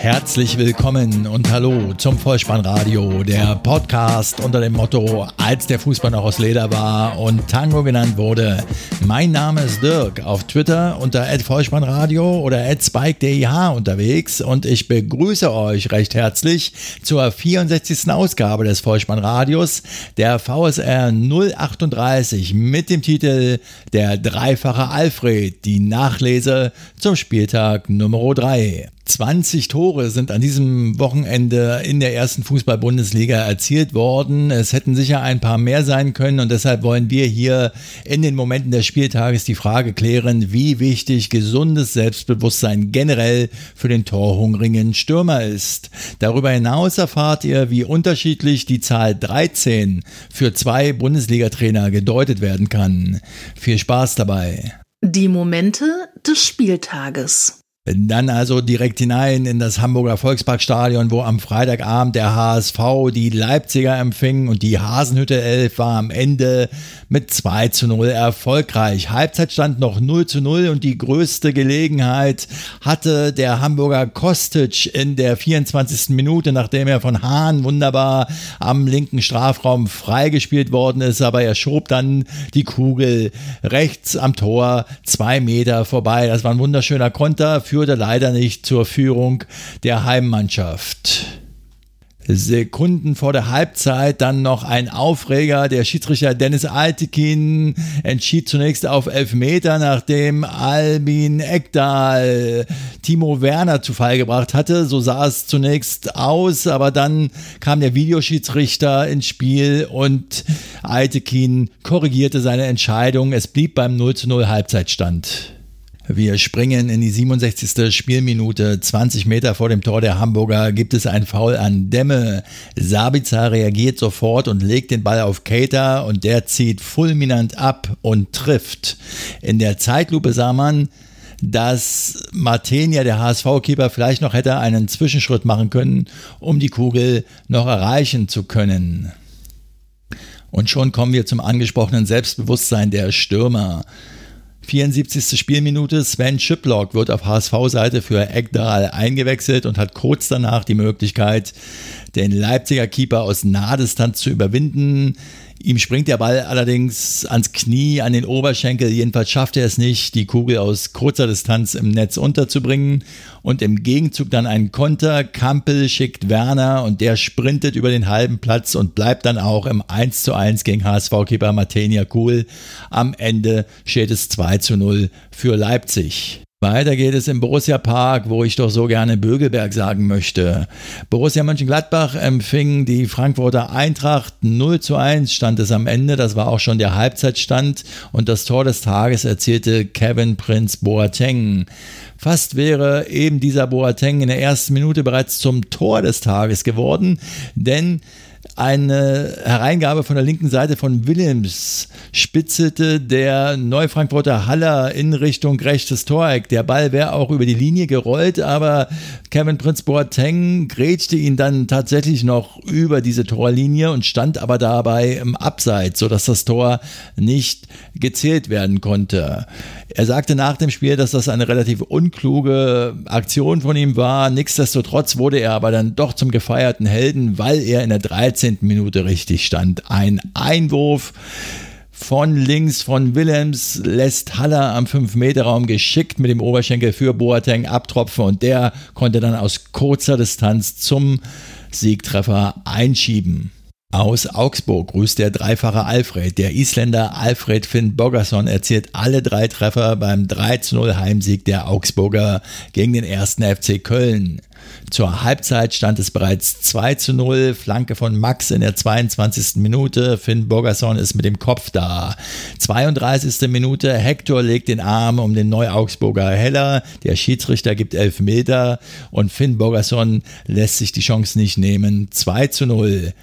Herzlich willkommen und hallo zum Vollspannradio, der Podcast unter dem Motto, als der Fußball noch aus Leder war und Tango genannt wurde. Mein Name ist Dirk, auf Twitter unter @vollspannradio oder @spike_dih unterwegs und ich begrüße euch recht herzlich zur 64. Ausgabe des Vollspannradios, der VSR 038 mit dem Titel Der dreifache Alfred, die Nachlese zum Spieltag Nummer 3. 20 Tore sind an diesem Wochenende in der ersten Fußball-Bundesliga erzielt worden. Es hätten sicher ein paar mehr sein können und deshalb wollen wir hier in den Momenten des Spieltages die Frage klären, wie wichtig gesundes Selbstbewusstsein generell für den torhungrigen Stürmer ist. Darüber hinaus erfahrt ihr, wie unterschiedlich die Zahl 13 für zwei Bundesliga-Trainer gedeutet werden kann. Viel Spaß dabei. Die Momente des Spieltages. Dann also direkt hinein in das Hamburger Volksparkstadion, wo am Freitagabend der HSV die Leipziger empfing und die Hasenhütte 11 war am Ende mit 2 zu 0 erfolgreich. Halbzeitstand noch 0 zu 0 und die größte Gelegenheit hatte der Hamburger Kostic in der 24. Minute, nachdem er von Hahn wunderbar am linken Strafraum freigespielt worden ist, aber er schob dann die Kugel rechts am Tor zwei Meter vorbei. Das war ein wunderschöner Konter führte leider nicht zur Führung der Heimmannschaft. Sekunden vor der Halbzeit dann noch ein Aufreger. Der Schiedsrichter Dennis Altekin entschied zunächst auf Elfmeter, nachdem Albin Ekdal Timo Werner zu Fall gebracht hatte. So sah es zunächst aus, aber dann kam der Videoschiedsrichter ins Spiel und Altekin korrigierte seine Entscheidung. Es blieb beim 0 zu 0 Halbzeitstand. Wir springen in die 67. Spielminute. 20 Meter vor dem Tor der Hamburger gibt es ein Foul an Demme. Sabitzer reagiert sofort und legt den Ball auf Keita und der zieht fulminant ab und trifft. In der Zeitlupe sah man, dass Martenia, der HSV-Keeper, vielleicht noch hätte einen Zwischenschritt machen können, um die Kugel noch erreichen zu können. Und schon kommen wir zum angesprochenen Selbstbewusstsein der Stürmer. 74. Spielminute. Sven Schiplock wird auf HSV-Seite für Eckdahl eingewechselt und hat kurz danach die Möglichkeit, den Leipziger Keeper aus Nahdistanz zu überwinden. Ihm springt der Ball allerdings ans Knie, an den Oberschenkel. Jedenfalls schafft er es nicht, die Kugel aus kurzer Distanz im Netz unterzubringen. Und im Gegenzug dann ein Konter. Kampel schickt Werner und der sprintet über den halben Platz und bleibt dann auch im 1 zu 1 gegen HSV-Keeper Matenia cool. Am Ende steht es 2 zu 0 für Leipzig. Weiter geht es im Borussia Park, wo ich doch so gerne Bögelberg sagen möchte. Borussia Mönchengladbach empfing die Frankfurter Eintracht 0 zu 1 stand es am Ende. Das war auch schon der Halbzeitstand und das Tor des Tages erzielte Kevin Prince Boateng. Fast wäre eben dieser Boateng in der ersten Minute bereits zum Tor des Tages geworden, denn eine Hereingabe von der linken Seite von Willems spitzelte der Neufrankfurter Haller in Richtung rechtes Toreck. Der Ball wäre auch über die Linie gerollt, aber Kevin Prince Boateng grätschte ihn dann tatsächlich noch über diese Torlinie und stand aber dabei im Abseits, sodass das Tor nicht gezählt werden konnte. Er sagte nach dem Spiel, dass das eine relativ unkluge Aktion von ihm war. Nichtsdestotrotz wurde er aber dann doch zum gefeierten Helden, weil er in der 13. Minute richtig stand. Ein Einwurf von links von Willems lässt Haller am 5-Meter-Raum geschickt mit dem Oberschenkel für Boateng abtropfen und der konnte dann aus kurzer Distanz zum Siegtreffer einschieben. Aus Augsburg grüßt der dreifache Alfred. Der Isländer Alfred Finn Bogerson erzielt alle drei Treffer beim 3-0 Heimsieg der Augsburger gegen den ersten FC Köln. Zur Halbzeit stand es bereits 2 zu 0. Flanke von Max in der 22. Minute. Finn Bogerson ist mit dem Kopf da. 32. Minute. Hector legt den Arm um den Neu-Augsburger Heller. Der Schiedsrichter gibt 11 Meter und Finn Bogerson lässt sich die Chance nicht nehmen. 2 zu 0.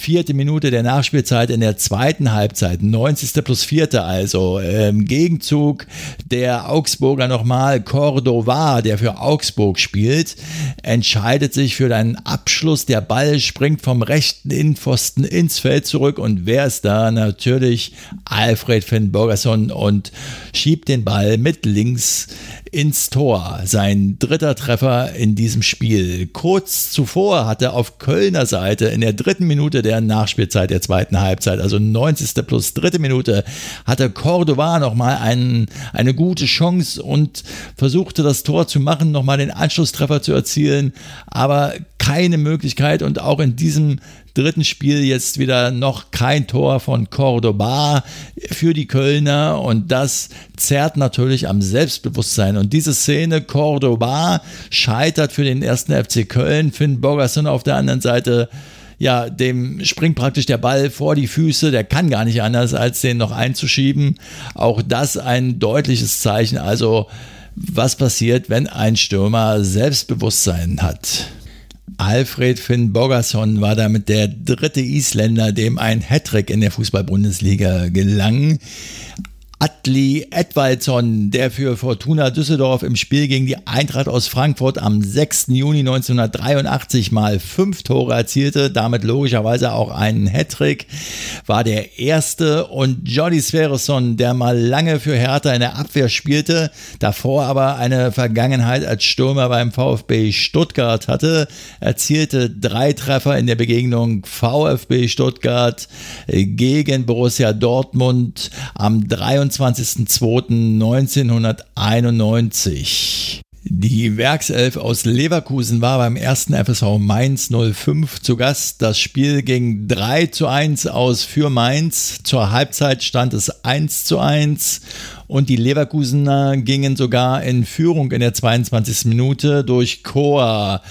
Vierte Minute der Nachspielzeit in der zweiten Halbzeit, 90. plus vierte also. Im Gegenzug der Augsburger nochmal Cordova, der für Augsburg spielt, entscheidet sich für einen Abschluss. Der Ball springt vom rechten Innenpfosten ins Feld zurück und wer ist da? Natürlich Alfred Finn Borgerson und schiebt den Ball mit links ins Tor. Sein dritter Treffer in diesem Spiel. Kurz zuvor hatte auf Kölner Seite in der dritten Minute der Nachspielzeit der zweiten Halbzeit, also 90. plus dritte Minute, hatte Cordova nochmal einen, eine gute Chance und versuchte das Tor zu machen, nochmal den Anschlusstreffer zu erzielen, aber keine Möglichkeit und auch in diesem dritten Spiel jetzt wieder noch kein Tor von Cordoba für die Kölner und das zerrt natürlich am Selbstbewusstsein. Und diese Szene, Cordoba scheitert für den ersten FC Köln, Finn Borgerson auf der anderen Seite ja, dem springt praktisch der Ball vor die Füße, der kann gar nicht anders, als den noch einzuschieben. Auch das ein deutliches Zeichen. Also, was passiert, wenn ein Stürmer Selbstbewusstsein hat? Alfred Finn Bogerson war damit der dritte Isländer, dem ein Hattrick in der Fußball-Bundesliga gelang. Atli Edwaldsson, der für Fortuna Düsseldorf im Spiel gegen die Eintracht aus Frankfurt am 6. Juni 1983 mal fünf Tore erzielte, damit logischerweise auch einen Hattrick, war der erste und Johnny Sverresson, der mal lange für Hertha in der Abwehr spielte, davor aber eine Vergangenheit als Stürmer beim VfB Stuttgart hatte, erzielte drei Treffer in der Begegnung VfB Stuttgart gegen Borussia Dortmund am 23. 22.02.1991. Die Werkself aus Leverkusen war beim ersten FSV Mainz 05 zu Gast. Das Spiel ging 3 zu 1 aus für Mainz. Zur Halbzeit stand es 1 zu 1 und die Leverkusener gingen sogar in Führung in der 22. Minute durch Chor.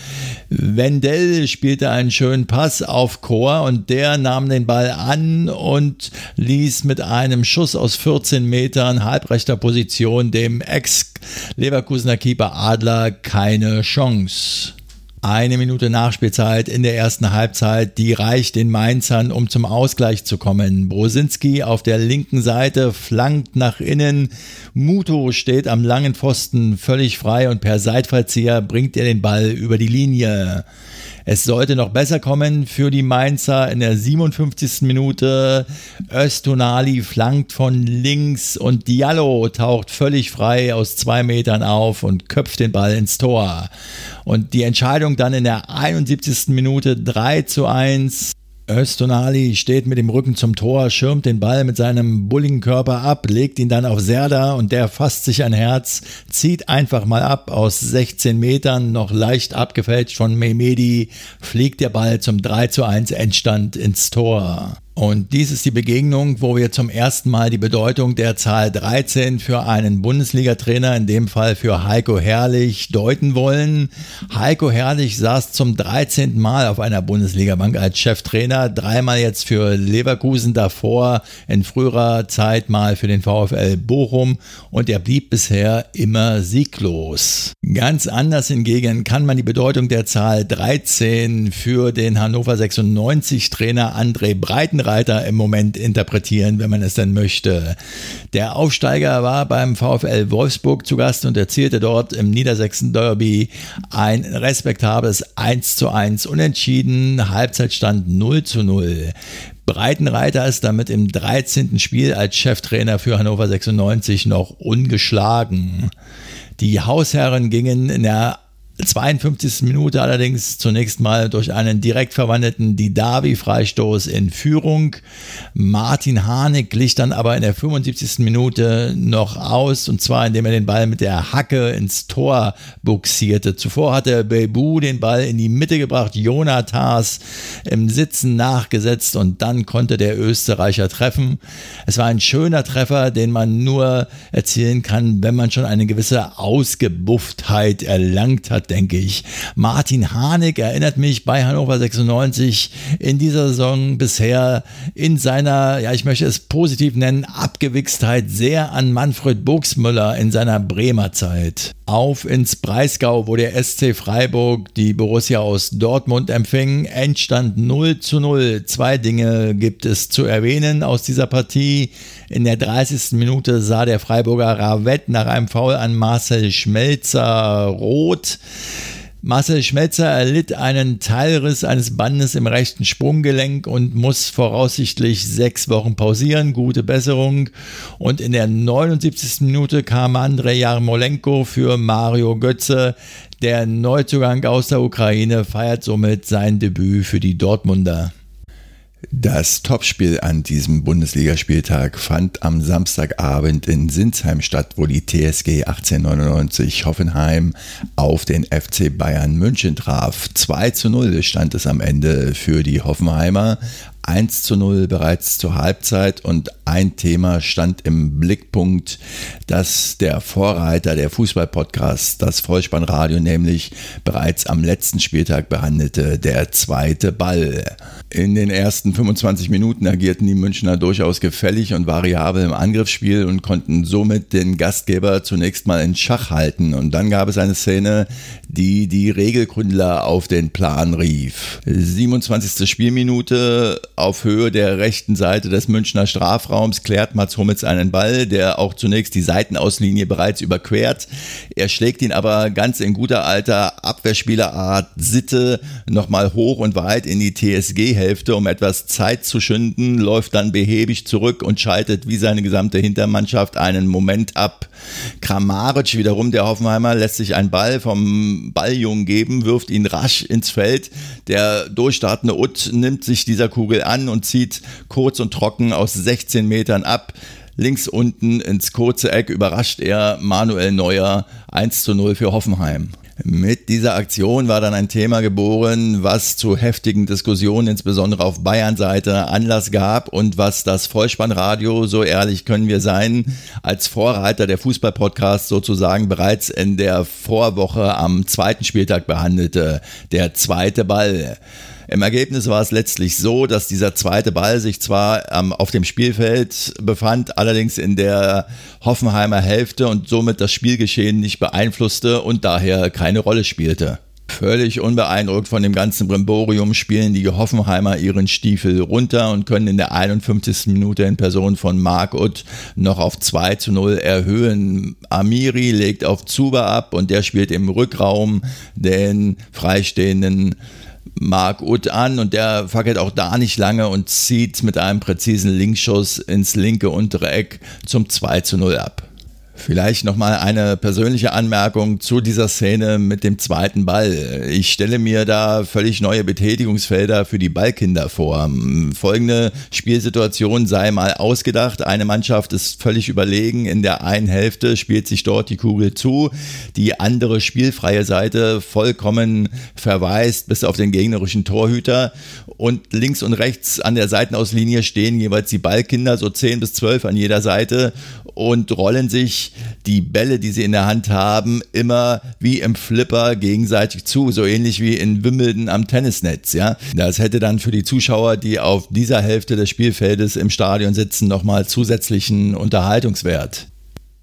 Wendell spielte einen schönen Pass auf Chor und der nahm den Ball an und ließ mit einem Schuss aus 14 Metern halbrechter Position dem Ex-Leverkusener Keeper Adler keine Chance. Eine Minute Nachspielzeit in der ersten Halbzeit, die reicht den Mainzern, um zum Ausgleich zu kommen. Brosinski auf der linken Seite flankt nach innen. Muto steht am langen Pfosten völlig frei und per Seitfallzieher bringt er den Ball über die Linie. Es sollte noch besser kommen für die Mainzer in der 57. Minute. Östonali flankt von links und Diallo taucht völlig frei aus zwei Metern auf und köpft den Ball ins Tor. Und die Entscheidung dann in der 71. Minute 3 zu 1. Östonali steht mit dem Rücken zum Tor, schirmt den Ball mit seinem bulligen Körper ab, legt ihn dann auf Serda und der fasst sich ein Herz, zieht einfach mal ab aus 16 Metern, noch leicht abgefälscht von Mehmedi, fliegt der Ball zum 3 zu 1 Endstand ins Tor. Und dies ist die Begegnung, wo wir zum ersten Mal die Bedeutung der Zahl 13 für einen Bundesliga-Trainer, in dem Fall für Heiko Herrlich, deuten wollen. Heiko Herrlich saß zum 13. Mal auf einer Bundesliga-Bank als Cheftrainer, dreimal jetzt für Leverkusen davor, in früherer Zeit mal für den VfL Bochum und er blieb bisher immer sieglos. Ganz anders hingegen kann man die Bedeutung der Zahl 13 für den Hannover 96 Trainer André Breitenreiter Reiter im Moment interpretieren, wenn man es denn möchte. Der Aufsteiger war beim VfL Wolfsburg zu Gast und erzielte dort im Niedersächsen Derby ein respektables 1 zu 1 Unentschieden, Halbzeitstand 0 zu 0. Breitenreiter ist damit im 13. Spiel als Cheftrainer für Hannover 96 noch ungeschlagen. Die Hausherren gingen in der 52. Minute allerdings zunächst mal durch einen direkt verwandelten Didavi-Freistoß in Führung. Martin Harnik glich dann aber in der 75. Minute noch aus und zwar indem er den Ball mit der Hacke ins Tor buxierte. Zuvor hatte Bebu den Ball in die Mitte gebracht, Jonathas im Sitzen nachgesetzt und dann konnte der Österreicher treffen. Es war ein schöner Treffer, den man nur erzielen kann, wenn man schon eine gewisse Ausgebufftheit erlangt hat denke ich. Martin Harnik erinnert mich bei Hannover 96 in dieser Saison bisher in seiner, ja, ich möchte es positiv nennen, Abgewichstheit sehr an Manfred Buxmüller in seiner Bremer Zeit. auf ins Breisgau, wo der SC Freiburg die Borussia aus Dortmund empfing. Endstand 0 zu 0. Zwei Dinge gibt es zu erwähnen aus dieser Partie. In der 30. Minute sah der Freiburger Ravett nach einem Foul an Marcel Schmelzer rot. Marcel Schmelzer erlitt einen Teilriss eines Bandes im rechten Sprunggelenk und muss voraussichtlich sechs Wochen pausieren. Gute Besserung. Und in der 79. Minute kam Andrei Jarmolenko für Mario Götze. Der Neuzugang aus der Ukraine feiert somit sein Debüt für die Dortmunder. Das Topspiel an diesem Bundesligaspieltag fand am Samstagabend in Sinsheim statt, wo die TSG 1899 Hoffenheim auf den FC Bayern München traf. 2 zu 0 stand es am Ende für die Hoffenheimer. 1 zu 0 bereits zur Halbzeit und ein Thema stand im Blickpunkt, dass der Vorreiter der Fußballpodcast, das Vollspannradio, nämlich bereits am letzten Spieltag behandelte, der zweite Ball. In den ersten 25 Minuten agierten die Münchner durchaus gefällig und variabel im Angriffsspiel und konnten somit den Gastgeber zunächst mal in Schach halten. Und dann gab es eine Szene, die die Regelgründler auf den Plan rief. 27. Spielminute auf Höhe der rechten Seite des Münchner Strafraums klärt Mats Hummels einen Ball, der auch zunächst die Seitenauslinie bereits überquert. Er schlägt ihn aber ganz in guter alter Abwehrspielerart Sitte nochmal hoch und weit in die TSG-Hälfte, um etwas Zeit zu schinden, läuft dann behäbig zurück und schaltet wie seine gesamte Hintermannschaft einen Moment ab. Kramaric wiederum, der Hoffenheimer, lässt sich einen Ball vom Balljungen geben, wirft ihn rasch ins Feld. Der durchstartende Utt nimmt sich dieser Kugel an und zieht kurz und trocken aus 16 Metern ab. Links unten ins kurze Eck überrascht er Manuel Neuer 1 zu 0 für Hoffenheim. Mit dieser Aktion war dann ein Thema geboren, was zu heftigen Diskussionen insbesondere auf Bayern-Seite Anlass gab und was das Vollspannradio, so ehrlich können wir sein, als Vorreiter der Fußballpodcast sozusagen bereits in der Vorwoche am zweiten Spieltag behandelte. Der zweite Ball. Im Ergebnis war es letztlich so, dass dieser zweite Ball sich zwar ähm, auf dem Spielfeld befand, allerdings in der Hoffenheimer Hälfte und somit das Spielgeschehen nicht beeinflusste und daher keine Rolle spielte. Völlig unbeeindruckt von dem ganzen Brimborium spielen die Hoffenheimer ihren Stiefel runter und können in der 51. Minute in Person von Mark Utt noch auf 2 zu 0 erhöhen. Amiri legt auf Zuba ab und der spielt im Rückraum den freistehenden Mark Uth an und der fackelt auch da nicht lange und zieht mit einem präzisen Linkschuss ins linke untere Eck zum 2 zu 0 ab. Vielleicht nochmal eine persönliche Anmerkung zu dieser Szene mit dem zweiten Ball. Ich stelle mir da völlig neue Betätigungsfelder für die Ballkinder vor. Folgende Spielsituation sei mal ausgedacht. Eine Mannschaft ist völlig überlegen. In der einen Hälfte spielt sich dort die Kugel zu. Die andere spielfreie Seite vollkommen verweist bis auf den gegnerischen Torhüter. Und links und rechts an der Seitenauslinie stehen jeweils die Ballkinder, so 10 bis 12 an jeder Seite und rollen sich die Bälle, die sie in der Hand haben, immer wie im Flipper gegenseitig zu, so ähnlich wie in Wimbledon am Tennisnetz. Ja, das hätte dann für die Zuschauer, die auf dieser Hälfte des Spielfeldes im Stadion sitzen, nochmal zusätzlichen Unterhaltungswert.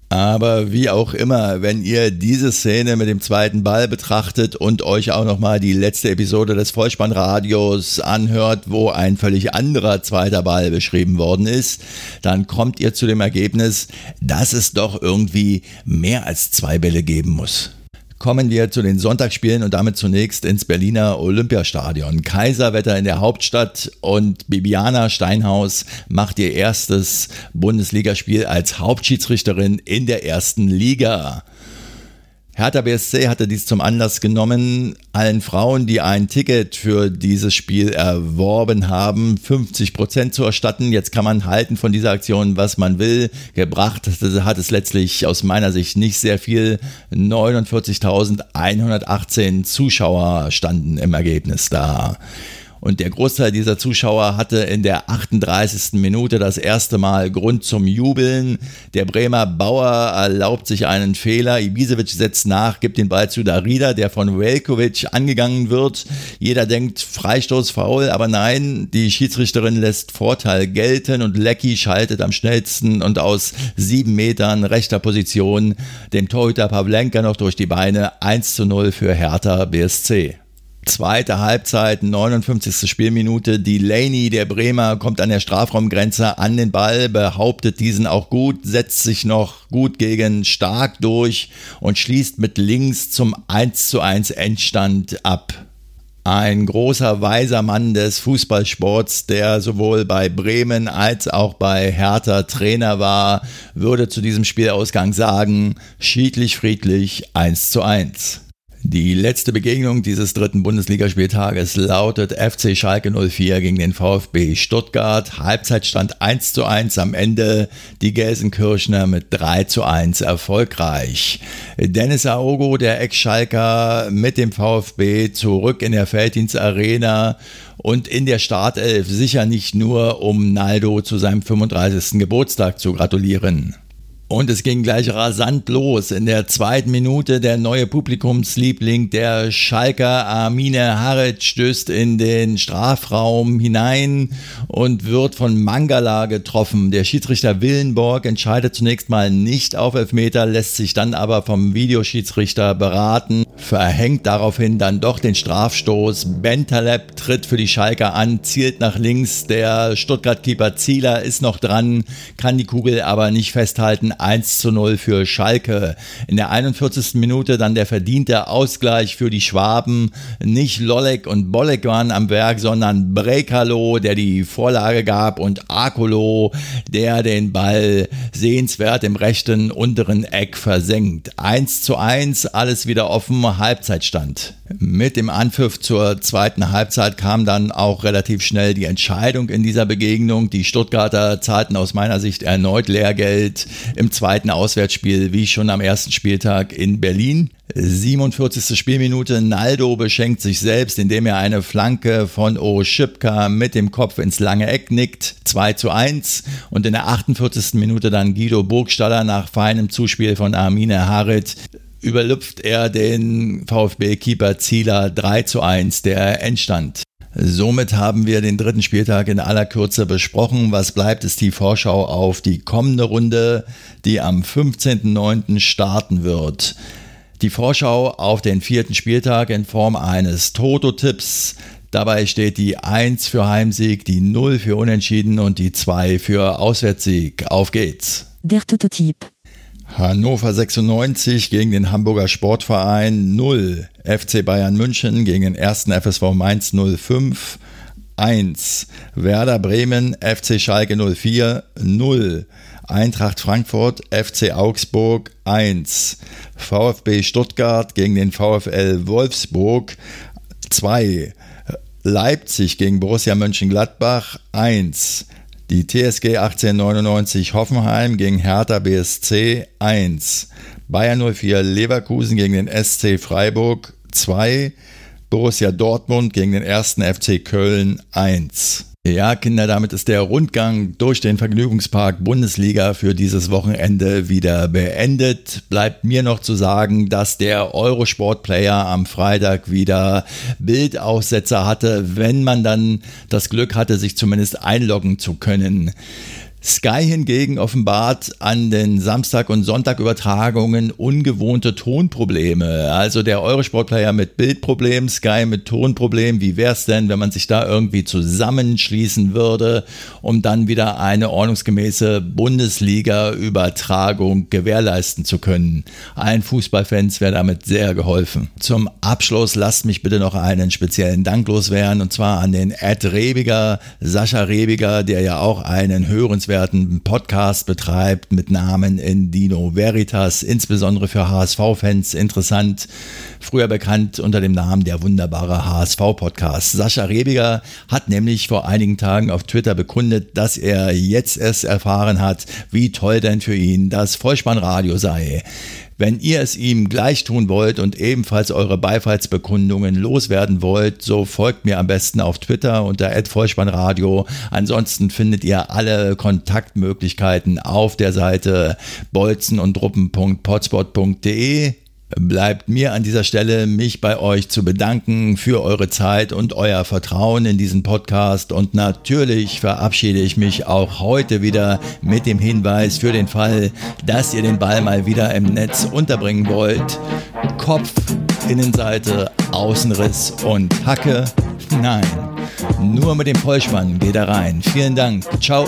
Aber wie auch immer, wenn ihr diese Szene mit dem zweiten Ball betrachtet und euch auch nochmal die letzte Episode des Vollspannradios anhört, wo ein völlig anderer zweiter Ball beschrieben worden ist, dann kommt ihr zu dem Ergebnis, dass es doch irgendwie mehr als zwei Bälle geben muss kommen wir zu den Sonntagsspielen und damit zunächst ins Berliner Olympiastadion. Kaiserwetter in der Hauptstadt und Bibiana Steinhaus macht ihr erstes Bundesligaspiel als Hauptschiedsrichterin in der ersten Liga. Hertha BSC hatte dies zum Anlass genommen, allen Frauen, die ein Ticket für dieses Spiel erworben haben, 50 Prozent zu erstatten. Jetzt kann man halten von dieser Aktion, was man will. Gebracht hat es letztlich aus meiner Sicht nicht sehr viel. 49.118 Zuschauer standen im Ergebnis da. Und der Großteil dieser Zuschauer hatte in der 38. Minute das erste Mal Grund zum Jubeln. Der Bremer Bauer erlaubt sich einen Fehler. Ibisevic setzt nach, gibt den Ball zu Darida, der von Velkovic angegangen wird. Jeder denkt Freistoß faul, aber nein, die Schiedsrichterin lässt Vorteil gelten und Lecky schaltet am schnellsten und aus sieben Metern rechter Position dem Torhüter Pavlenka noch durch die Beine 1 zu 0 für Hertha BSC. Zweite Halbzeit, 59. Spielminute. Delaney, der Bremer, kommt an der Strafraumgrenze an den Ball, behauptet diesen auch gut, setzt sich noch gut gegen Stark durch und schließt mit links zum 1 zu 1 Endstand ab. Ein großer, weiser Mann des Fußballsports, der sowohl bei Bremen als auch bei Hertha Trainer war, würde zu diesem Spielausgang sagen, schiedlich friedlich 1 zu 1. Die letzte Begegnung dieses dritten Bundesligaspieltages lautet FC Schalke 04 gegen den VfB Stuttgart. Halbzeitstand 1 zu 1 am Ende. Die Gelsenkirchner mit 3 zu 1 erfolgreich. Dennis Aogo, der Ex-Schalker mit dem VfB zurück in der Felddienstarena und in der Startelf sicher nicht nur, um Naldo zu seinem 35. Geburtstag zu gratulieren. Und es ging gleich rasant los. In der zweiten Minute der neue Publikumsliebling, der Schalker Armine Harit, stößt in den Strafraum hinein und wird von Mangala getroffen. Der Schiedsrichter Willenborg entscheidet zunächst mal nicht auf Elfmeter, lässt sich dann aber vom Videoschiedsrichter beraten, verhängt daraufhin dann doch den Strafstoß. Bentaleb tritt für die Schalker an, zielt nach links. Der Stuttgart-Keeper Zieler ist noch dran, kann die Kugel aber nicht festhalten 1 zu 0 für Schalke. In der 41. Minute dann der verdiente Ausgleich für die Schwaben. Nicht Lollek und Bolek waren am Werk, sondern Brekalo, der die Vorlage gab und Akolo, der den Ball sehenswert im rechten unteren Eck versenkt. 1 zu 1, alles wieder offen, Halbzeitstand. Mit dem Anpfiff zur zweiten Halbzeit kam dann auch relativ schnell die Entscheidung in dieser Begegnung. Die Stuttgarter zahlten aus meiner Sicht erneut Lehrgeld im zweiten Auswärtsspiel, wie schon am ersten Spieltag in Berlin. 47. Spielminute, Naldo beschenkt sich selbst, indem er eine Flanke von Oschipka mit dem Kopf ins lange Eck nickt, 2 zu 1. Und in der 48. Minute dann Guido Burgstaller nach feinem Zuspiel von Armine Harit überlüpft er den VfB-Keeper Zieler 3 zu 1, der Endstand. Somit haben wir den dritten Spieltag in aller Kürze besprochen. Was bleibt, ist die Vorschau auf die kommende Runde, die am 15.09. starten wird. Die Vorschau auf den vierten Spieltag in Form eines Toto-Tipps. Dabei steht die 1 für Heimsieg, die 0 für Unentschieden und die 2 für Auswärtssieg. Auf geht's. Der Toto-Tipp. Hannover 96 gegen den Hamburger Sportverein 0. FC Bayern München gegen den ersten FSV Mainz 05 1. Werder Bremen FC Schalke 04 0. Eintracht Frankfurt FC Augsburg 1. VfB Stuttgart gegen den VfL Wolfsburg 2. Leipzig gegen Borussia Mönchengladbach 1. Die TSG 1899 Hoffenheim gegen Hertha BSC 1. Bayern 04 Leverkusen gegen den SC Freiburg 2. Borussia Dortmund gegen den 1. FC Köln 1. Ja, Kinder, damit ist der Rundgang durch den Vergnügungspark Bundesliga für dieses Wochenende wieder beendet. Bleibt mir noch zu sagen, dass der Eurosport-Player am Freitag wieder Bildaussetzer hatte, wenn man dann das Glück hatte, sich zumindest einloggen zu können. Sky hingegen offenbart an den Samstag- und Sonntagübertragungen ungewohnte Tonprobleme. Also der Eurosport-Player mit Bildproblem, Sky mit Tonproblem. Wie wäre es denn, wenn man sich da irgendwie zusammenschließen würde, um dann wieder eine ordnungsgemäße Bundesliga-Übertragung gewährleisten zu können? Allen Fußballfans wäre damit sehr geholfen. Zum Abschluss lasst mich bitte noch einen speziellen Dank loswerden und zwar an den Ed Rebiger, Sascha Rebiger, der ja auch einen hörenswerten hörenswerten Podcast betreibt mit Namen Indino Veritas, insbesondere für HSV-Fans interessant. Früher bekannt unter dem Namen der wunderbare HSV-Podcast. Sascha Rebiger hat nämlich vor einigen Tagen auf Twitter bekundet, dass er jetzt erst erfahren hat, wie toll denn für ihn das Vollspannradio sei. Wenn ihr es ihm gleich tun wollt und ebenfalls eure Beifallsbekundungen loswerden wollt, so folgt mir am besten auf Twitter unter @vollspannradio. Ansonsten findet ihr alle Kontaktmöglichkeiten auf der Seite bolzenundruppen.potspot.de bleibt mir an dieser Stelle, mich bei euch zu bedanken für eure Zeit und euer Vertrauen in diesen Podcast. Und natürlich verabschiede ich mich auch heute wieder mit dem Hinweis für den Fall, dass ihr den Ball mal wieder im Netz unterbringen wollt. Kopf, Innenseite, Außenriss und Hacke. Nein, nur mit dem Vollspann geht er rein. Vielen Dank. Ciao.